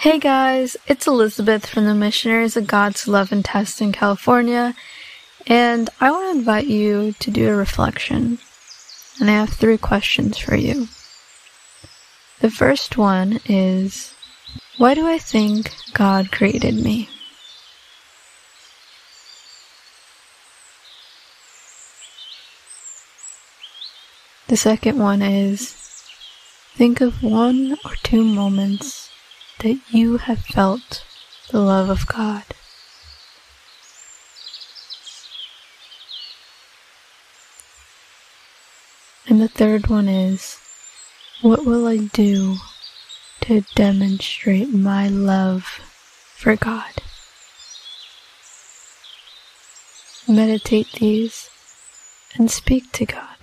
Hey guys, it's Elizabeth from the Missionaries of God's Love and Test in California, and I want to invite you to do a reflection. And I have three questions for you. The first one is Why do I think God created me? The second one is Think of one or two moments that you have felt the love of God. And the third one is, what will I do to demonstrate my love for God? Meditate these and speak to God.